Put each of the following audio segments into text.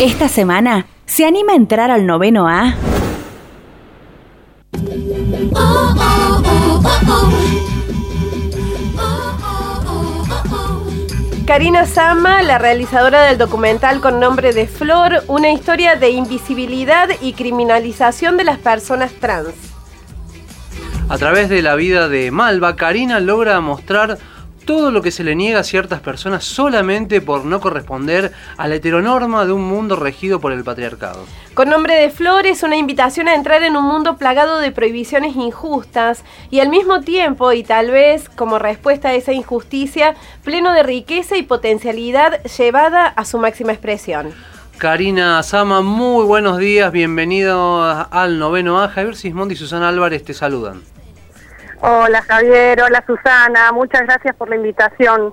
Esta semana, ¿se anima a entrar al noveno A? Karina Sama, la realizadora del documental con nombre de Flor, una historia de invisibilidad y criminalización de las personas trans. A través de la vida de Malva, Karina logra mostrar todo lo que se le niega a ciertas personas solamente por no corresponder a la heteronorma de un mundo regido por el patriarcado. Con nombre de Flores, una invitación a entrar en un mundo plagado de prohibiciones injustas y al mismo tiempo, y tal vez como respuesta a esa injusticia, pleno de riqueza y potencialidad llevada a su máxima expresión. Karina Sama, muy buenos días, bienvenido al noveno A. Javier Sismondi y Susana Álvarez te saludan. Hola Javier, hola Susana, muchas gracias por la invitación.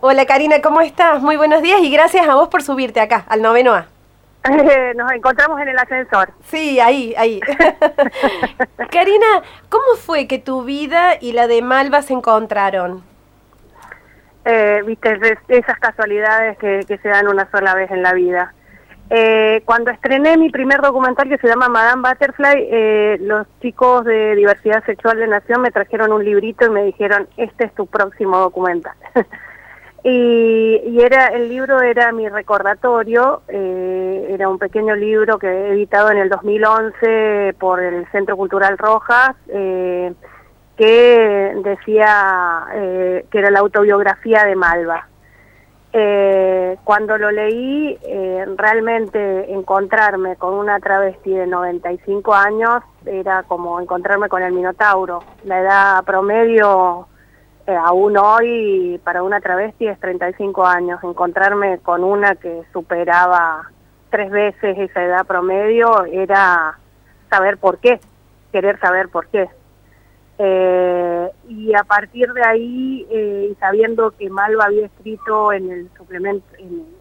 Hola Karina, ¿cómo estás? Muy buenos días y gracias a vos por subirte acá, al noveno A. Nos encontramos en el ascensor. Sí, ahí, ahí. Karina, ¿cómo fue que tu vida y la de Malva se encontraron? Eh, Viste, esas casualidades que, que se dan una sola vez en la vida. Eh, cuando estrené mi primer documental que se llama Madame Butterfly, eh, los chicos de Diversidad Sexual de Nación me trajeron un librito y me dijeron, este es tu próximo documental. y, era el libro era mi recordatorio, eh, era un pequeño libro que he editado en el 2011 por el Centro Cultural Rojas, que decía que era la autobiografía de Malva. Eh, cuando lo leí, eh, realmente encontrarme con una travesti de 95 años era como encontrarme con el Minotauro. La edad promedio, eh, aún hoy, para una travesti es 35 años. Encontrarme con una que superaba tres veces esa edad promedio era saber por qué, querer saber por qué. Eh, y a partir de ahí, eh, sabiendo que Malva había escrito en el suplemento,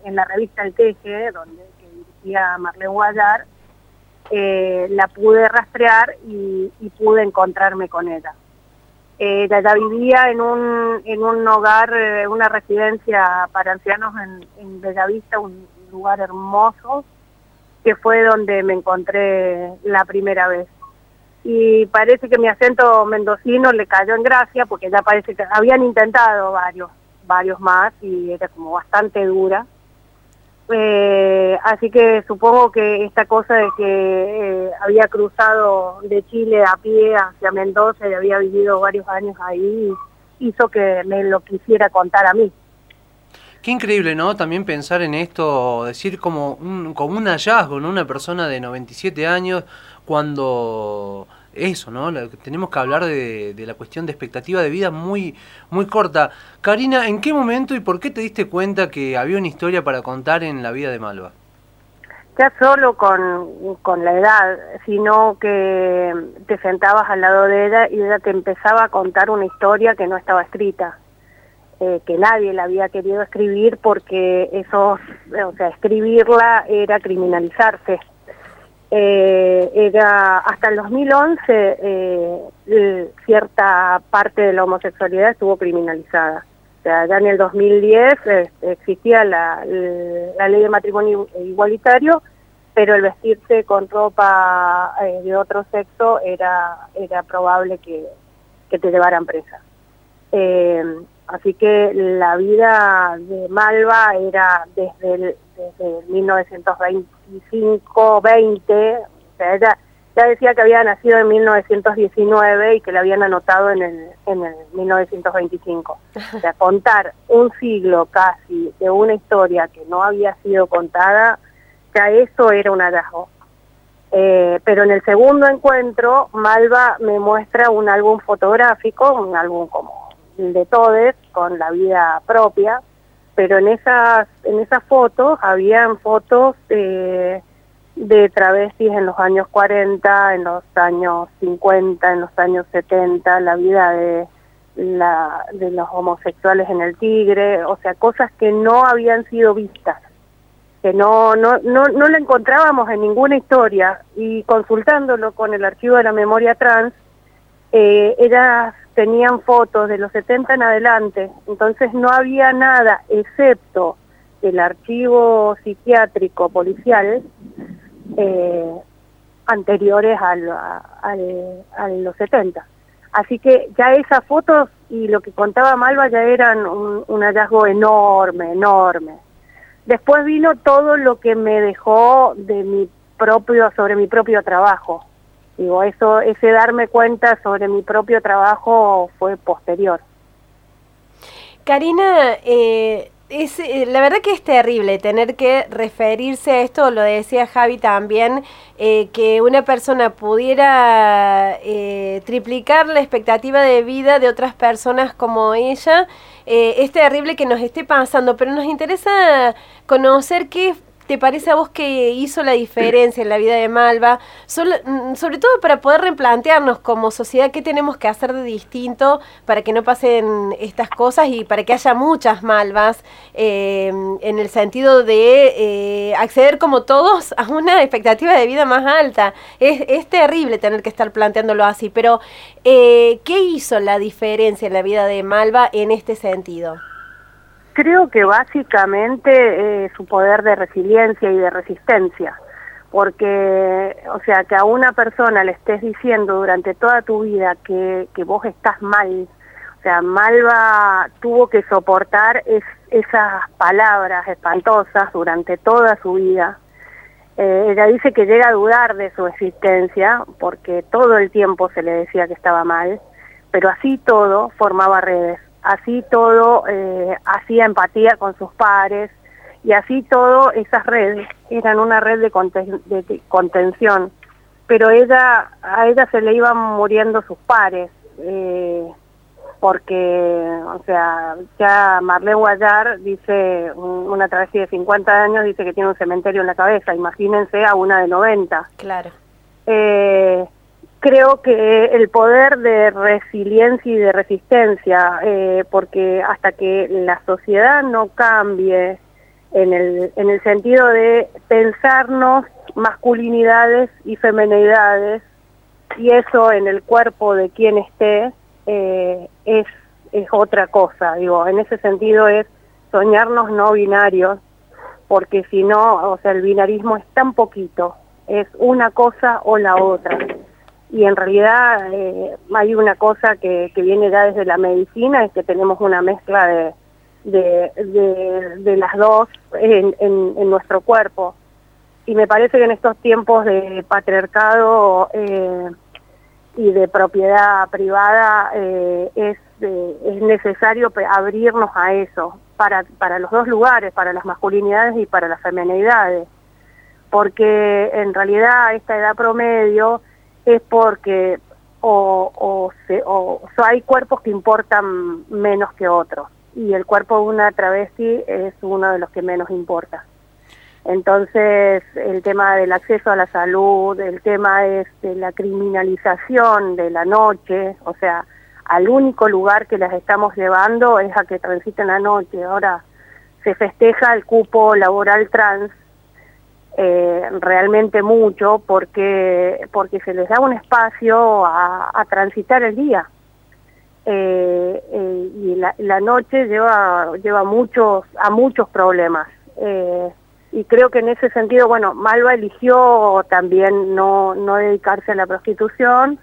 en, la revista El Teje, donde dirigía Marlene Guayar, eh, la pude rastrear y, pude encontrarme con ella. ella ya vivía en un, en un hogar, una residencia para ancianos en, en Bellavista, un lugar hermoso, que fue donde me encontré la primera vez y parece que mi acento mendocino le cayó en gracia porque ya parece que habían intentado varios, varios más y era como bastante dura. Eh, así que supongo que esta cosa de que eh, había cruzado de Chile a pie hacia Mendoza y había vivido varios años ahí hizo que me lo quisiera contar a mí. Qué increíble, ¿no? También pensar en esto, decir como un, como un hallazgo, ¿no? Una persona de 97 años cuando eso, ¿no? tenemos que hablar de, la cuestión de expectativa de vida muy, muy corta. Karina, ¿en qué momento y por qué te diste cuenta que había una historia para contar en la vida de Malva? Ya solo con, con la edad, sino que te sentabas al lado de ella y ella te empezaba a contar una historia que no estaba escrita. Eh, que nadie la había querido escribir porque eso, o sea, escribirla era criminalizarse eh, era hasta el 2011 eh, cierta parte de la homosexualidad estuvo criminalizada. O sea, ya en el 2010 eh, existía la, ley de matrimonio igualitario, pero el vestirse con ropa de otro sexo era, era probable que te llevaran presa. Así que la vida de Malva era desde el, desde 1925, 20, o sea, ella ya decía que había nacido en 1919 y que la habían anotado en el, en el 1925. O sea, contar un siglo casi de una historia que no había sido contada, ya eso era un hallazgo. Eh, pero en el segundo encuentro, Malva me muestra un álbum fotográfico, un álbum como de Todes, con la vida propia, pero en esas en esas fotos habían fotos de, de travestis en los años 40, en los años 50, en los años 70, la vida de la de los homosexuales en el Tigre, o sea, cosas que no habían sido vistas, que no no no no la encontrábamos en ninguna historia y consultándolo con el archivo de la memoria trans eh, ellas tenían fotos de los 70 en adelante, entonces no había nada excepto el archivo psiquiátrico policial eh, anteriores a los 70. Así que ya esas fotos y lo que contaba Malva ya eran un, un, hallazgo enorme, enorme. Después vino todo lo que me dejó de mi propio, sobre mi propio trabajo. Digo, eso, ese darme cuenta sobre mi propio trabajo fue posterior. Karina, eh, es, eh, la verdad que es terrible tener que referirse a esto, lo decía Javi también, eh, que una persona pudiera eh, triplicar la expectativa de vida de otras personas como ella. es terrible que nos esté pasando, pero nos interesa conocer qué te parece a vos que hizo la diferencia en la vida de Malva? Mm, sobre todo para poder replantearnos como sociedad qué tenemos que hacer de distinto para que no pasen estas cosas y para que haya muchas Malvas eh, en el sentido de eh, acceder como todos a una expectativa de vida más alta. Es, es terrible tener que estar planteándolo así, pero eh, ¿qué hizo la diferencia en la vida de Malva en este sentido? Creo que básicamente eh, su poder de resiliencia y de resistencia, porque, o sea, que a una persona le estés diciendo durante toda tu vida que, que vos estás mal, o sea, Malva tuvo que soportar esas palabras espantosas durante toda su vida. Eh, ella dice que llega a dudar de su existencia, porque todo el tiempo se le decía que estaba mal, pero así todo formaba redes así todo eh, hacía empatía con sus pares y así todo esas redes eran una red de, contención. Pero ella a ella se le iban muriendo sus pares eh, porque o sea ya Marlene Guayar dice una travesía de 50 años dice que tiene un cementerio en la cabeza imagínense a una de 90 claro. Eh, creo que el poder de resiliencia y de resistencia, eh, porque hasta que la sociedad no cambie en el, en el sentido de pensarnos masculinidades y femenidades, y eso en el cuerpo de quien esté, eh, es, es otra cosa. Digo, en ese sentido es soñarnos no binarios, porque si no, o sea, el binarismo es tan poquito, es una cosa o la otra y en realidad eh, hay una cosa que, que, viene ya desde la medicina, es que tenemos una mezcla de, de, de, las dos en, en, nuestro cuerpo. Y me parece que en estos tiempos de patriarcado eh, y de propiedad privada eh, es, es necesario abrirnos a eso, para, para los dos lugares, para las masculinidades y para las feminidades. Porque en realidad esta edad promedio es porque o, o, hay cuerpos que importan menos que otros y el cuerpo de una travesti es uno de los que menos importa. Entonces, el tema del acceso a la salud, el tema es de la criminalización de la noche, o sea, al único lugar que las estamos llevando es a que transiten la noche. Ahora se festeja el cupo laboral trans, eh, realmente mucho porque porque se les da un espacio a, transitar el día. Eh, eh, y la, noche lleva lleva muchos a muchos problemas. Y creo que en ese sentido bueno Malva eligió también no no dedicarse a la prostitución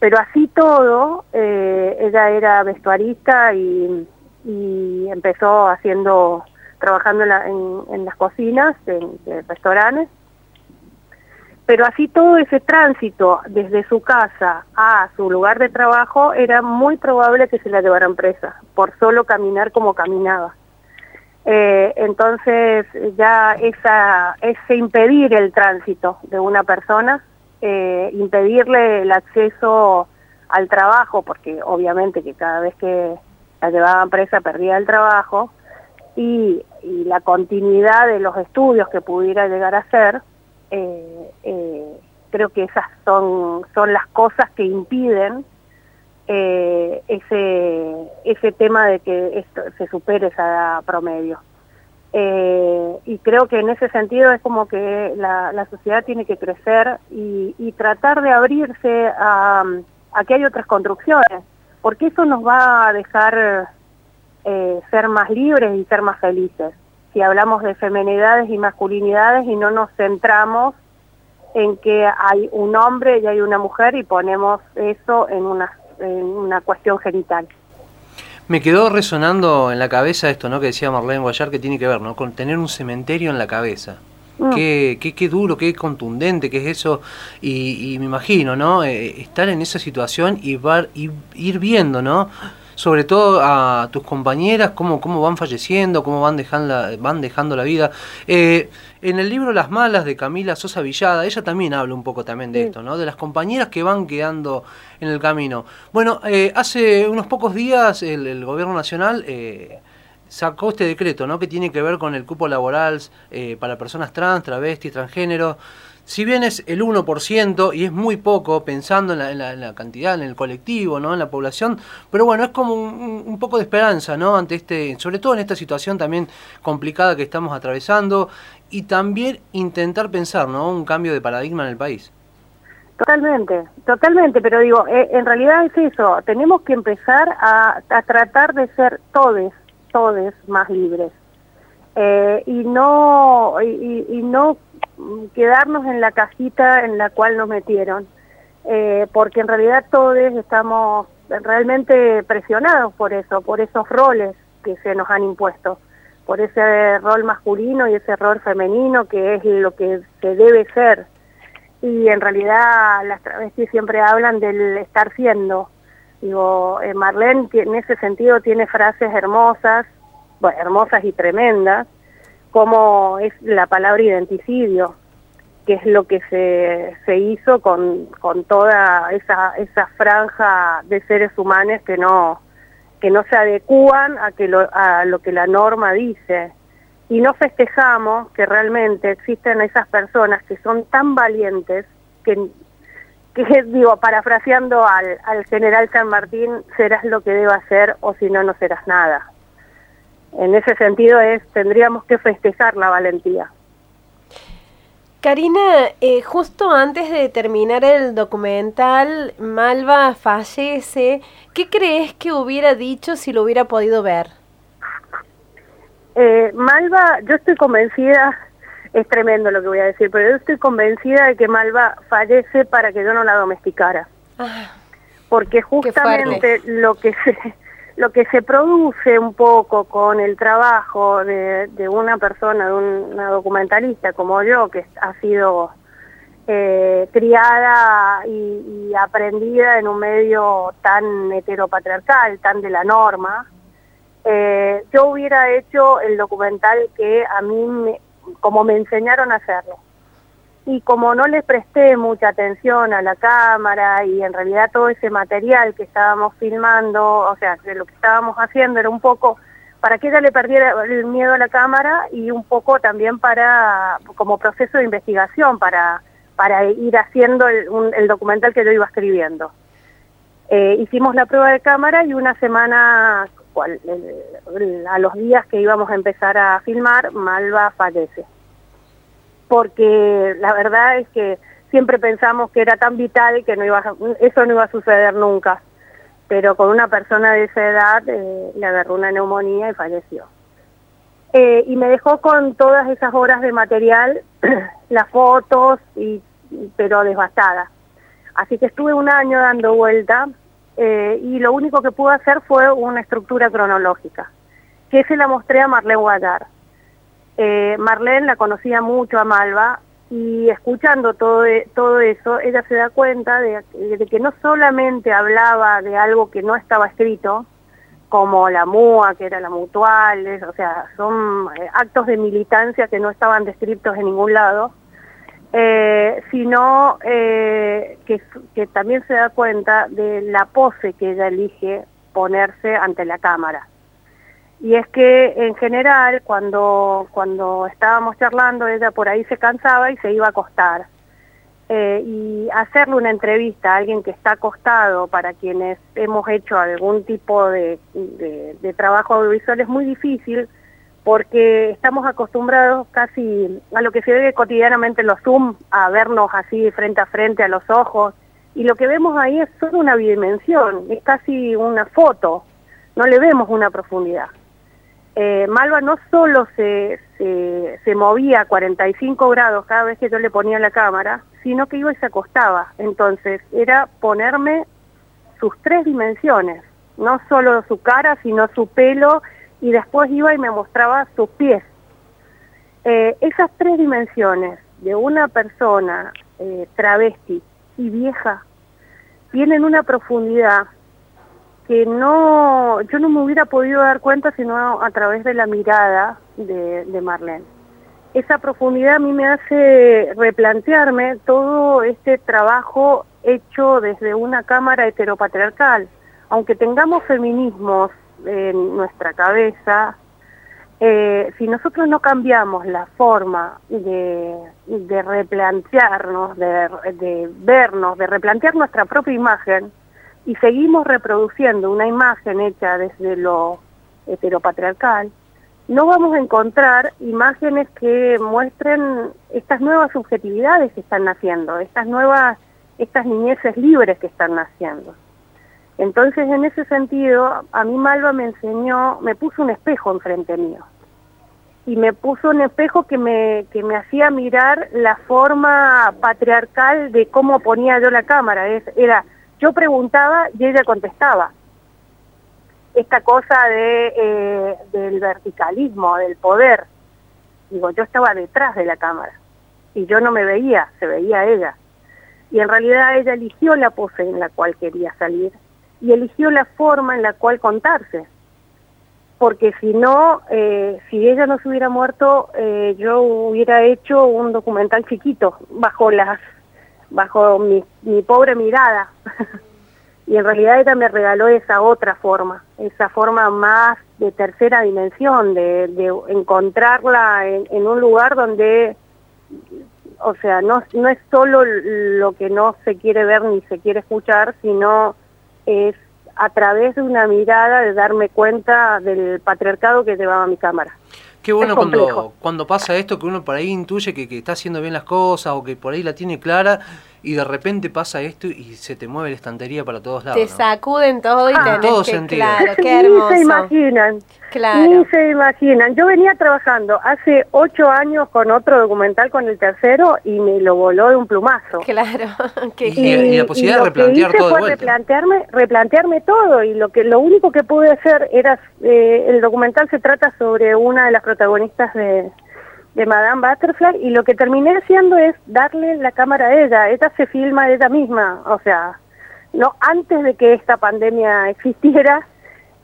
pero así todo ella era vestuarista y, y empezó haciendo trabajando en, las cocinas de, restaurantes. Pero así todo ese tránsito desde su casa a su lugar de trabajo era muy probable que se la llevaran presa por solo caminar como caminaba. Eh, entonces ya esa, ese impedir el tránsito de una persona, eh, impedirle el acceso al trabajo, porque obviamente que cada vez que la llevaban presa perdía el trabajo, y, la continuidad de los estudios que pudiera llegar a ser, eh, eh, creo que esas son, son las cosas que impiden eh, ese, ese tema de que esto, se supere esa promedio. y creo que en ese sentido es como que la, la sociedad tiene que crecer y, y tratar de abrirse a, a, que hay otras construcciones, porque eso nos va a dejar eh, ser más libres y ser más felices. si hablamos de femenidades y masculinidades y no nos centramos en que hay un hombre y hay una mujer y ponemos eso en una, en una cuestión genital. Me quedó resonando en la cabeza esto, ¿no? Que decía Marlene Guayar, que tiene que ver, ¿no? Con tener un cementerio en la cabeza. Mm. Qué, qué, qué, duro, qué contundente que es eso. Y, me imagino, ¿no? Eh, estar en esa situación y, y ir viendo, ¿no? Sobre todo a tus compañeras, cómo, cómo van falleciendo, cómo van dejando la, van dejando la vida. Eh, en el libro Las Malas de Camila Sosa Villada, ella también habla un poco también de esto, ¿no? De las compañeras que van quedando en el camino. Bueno, eh, hace unos pocos días el, gobierno nacional eh, sacó este decreto, ¿no? Que tiene que ver con el cupo laboral para personas trans, travestis, transgénero si bien es el 1% y es muy poco pensando en la, cantidad, en el colectivo, ¿no? en la población, pero bueno, es como un, poco de esperanza, ¿no? Ante este, sobre todo en esta situación también complicada que estamos atravesando y también intentar pensar, ¿no? Un cambio de paradigma en el país. Totalmente, totalmente, pero digo, eh, en realidad es eso, tenemos que empezar a, tratar de ser todes, todes más libres. Eh, y no y no quedarnos en la cajita en la cual nos metieron, eh, porque en realidad todos estamos realmente presionados por eso, por esos roles que se nos han impuesto, por ese rol masculino y ese rol femenino que es lo que se debe ser. Y en realidad las travestis siempre hablan del estar siendo. Digo, eh, Marlene en ese sentido tiene frases hermosas, hermosas y tremendas, como es la palabra identicidio, que es lo que se, se hizo con, con toda esa, esa franja de seres humanos que no, que no se adecúan a, que lo, a lo que la norma dice. Y no festejamos que realmente existen esas personas que son tan valientes que, que digo, parafraseando al, al general San Martín, serás lo que deba ser o si no, no serás nada en ese sentido es tendríamos que festejar la valentía. Karina, eh, justo antes de terminar el documental, Malva fallece. ¿Qué crees que hubiera dicho si lo hubiera podido ver? Eh, Malva, yo estoy convencida, es tremendo lo que voy a decir, pero yo estoy convencida de que Malva fallece para que yo no la domesticara. Ah, Porque justamente lo que se lo que se produce un poco con el trabajo de, una persona, de una documentalista como yo, que ha sido eh, criada y, aprendida en un medio tan heteropatriarcal, tan de la norma, eh, yo hubiera hecho el documental que a mí, como me enseñaron a hacerlo y como no le presté mucha atención a la cámara y en realidad todo ese material que estábamos filmando, o sea, de lo que estábamos haciendo era un poco para que ella le perdiera el miedo a la cámara y un poco también para, como proceso de investigación, para, para ir haciendo el, documental que yo iba escribiendo. Eh, hicimos la prueba de cámara y una semana, a los días que íbamos a empezar a filmar, Malva fallece porque la verdad es que siempre pensamos que era tan vital que eso no iba a suceder nunca. Pero con una persona de esa edad eh, le agarró una neumonía y falleció. Eh, y me dejó con todas esas horas de material, las fotos, y, pero devastada. Así que estuve un año dando vuelta eh, y lo único que pude hacer fue una estructura cronológica, que se la mostré a Marlene Guadar. Eh, Marlene la conocía mucho a Malva y escuchando todo, e, todo eso, ella se da cuenta de, que no solamente hablaba de algo que no estaba escrito, como la MUA, que era la mutual, o sea, son eh, actos de militancia que no estaban descritos en ningún lado, eh, sino que también se da cuenta de la pose que ella elige ponerse ante la cámara y es que en general cuando, cuando estábamos charlando ella por ahí se cansaba y se iba a acostar. Eh, y hacerle una entrevista a alguien que está acostado para quienes hemos hecho algún tipo de, de, trabajo audiovisual es muy difícil porque estamos acostumbrados casi a lo que se ve cotidianamente en los Zoom, a vernos así frente a frente a los ojos, y lo que vemos ahí es solo una bidimensión, es casi una foto, no le vemos una profundidad. Eh, Malva no solo se, se, se, movía a 45 grados cada vez que yo le ponía la cámara, sino que iba y se acostaba. Entonces era ponerme sus tres dimensiones, no solo su cara, sino su pelo, y después iba y me mostraba sus pies. Eh, esas tres dimensiones de una persona eh, travesti y vieja tienen una profundidad que no, yo no me hubiera podido dar cuenta sino a través de la mirada de, Marlene. Esa profundidad a mí me hace replantearme todo este trabajo hecho desde una cámara heteropatriarcal. Aunque tengamos feminismos en nuestra cabeza, eh, si nosotros no cambiamos la forma de, replantearnos, de vernos, de replantear nuestra propia imagen, y seguimos reproduciendo una imagen hecha desde lo heteropatriarcal, no vamos a encontrar imágenes que muestren estas nuevas subjetividades que están naciendo, estas nuevas, estas niñeces libres que están naciendo. Entonces, en ese sentido, a mí Malva me enseñó, me puso un espejo enfrente mío. Y me puso un espejo que me, que me hacía mirar la forma patriarcal de cómo ponía yo la cámara. Es, era yo preguntaba y ella contestaba. Esta cosa eh, del verticalismo, del poder. Digo, yo estaba detrás de la cámara y yo no me veía, se veía ella. Y en realidad ella eligió la pose en la cual quería salir y eligió la forma en la cual contarse. Porque si no, eh, si ella no se hubiera muerto, eh, yo hubiera hecho un documental chiquito bajo las bajo mi, pobre mirada. y en realidad ella me regaló esa otra forma, esa forma más de tercera dimensión, de, de encontrarla en, en, un lugar donde, o sea, no, no es solo lo que no se quiere ver ni se quiere escuchar, sino es a través de una mirada de darme cuenta del patriarcado que llevaba mi cámara. Qué bueno cuando, cuando pasa esto, que uno por ahí intuye que, que, está haciendo bien las cosas o que por ahí la tiene clara y de repente pasa esto y se te mueve la estantería para todos lados. Te ¿no? sacuden todo y Ah, tenés todo que, sentido. claro, qué hermoso. Ni se imaginan. Claro. Ni se imaginan. Yo venía trabajando hace ocho años con otro documental con el tercero y me lo voló de un plumazo. Claro, qué Y- la posibilidad de lo que replantear hice todo de fue vuelta. replantearme, replantearme todo y lo que lo único que pude hacer era eh, el documental se trata sobre una de las protagonistas de, de Madame Butterfly y lo que terminé haciendo es darle la cámara a ella. Ella se filma ella misma, o sea, no antes de que esta pandemia existiera,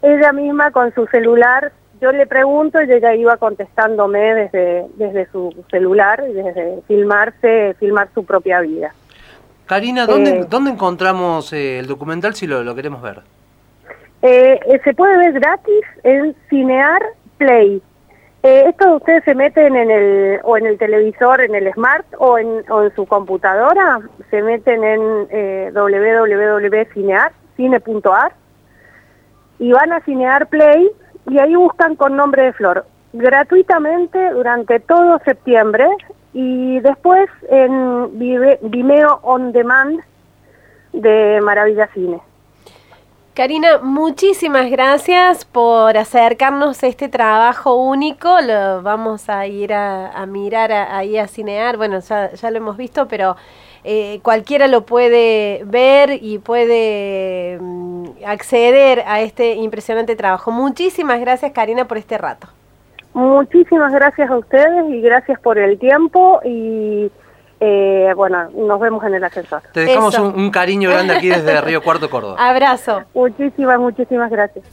ella misma con su celular, yo le pregunto y ella iba contestándome desde desde su celular, desde filmarse, filmar su propia vida. Karina, ¿dónde, Eh. ¿dónde encontramos eh, el documental si lo, lo queremos ver? Eh, eh, se puede ver gratis en Cinear Play. Eh, esto ustedes se meten en el o en el televisor, en el smart o en, su computadora, se meten en eh, www.cinear.ar y van a Cinear Play y ahí buscan con nombre de Flor. Gratuitamente durante todo septiembre y después en Vimeo On Demand de Maravilla Cine. Karina, muchísimas gracias por acercarnos a este trabajo único. Lo vamos a ir a, mirar a- a cinear. Bueno, ya, ya lo hemos visto, pero eh, cualquiera lo puede ver y puede mm, acceder a este impresionante trabajo. Muchísimas gracias, Karina, por este rato. Muchísimas gracias a ustedes y gracias por el tiempo y eh, bueno, nos vemos en el ascensor. Te dejamos un, un cariño grande aquí desde Río Cuarto, Córdoba. Abrazo. Muchísimas, muchísimas gracias.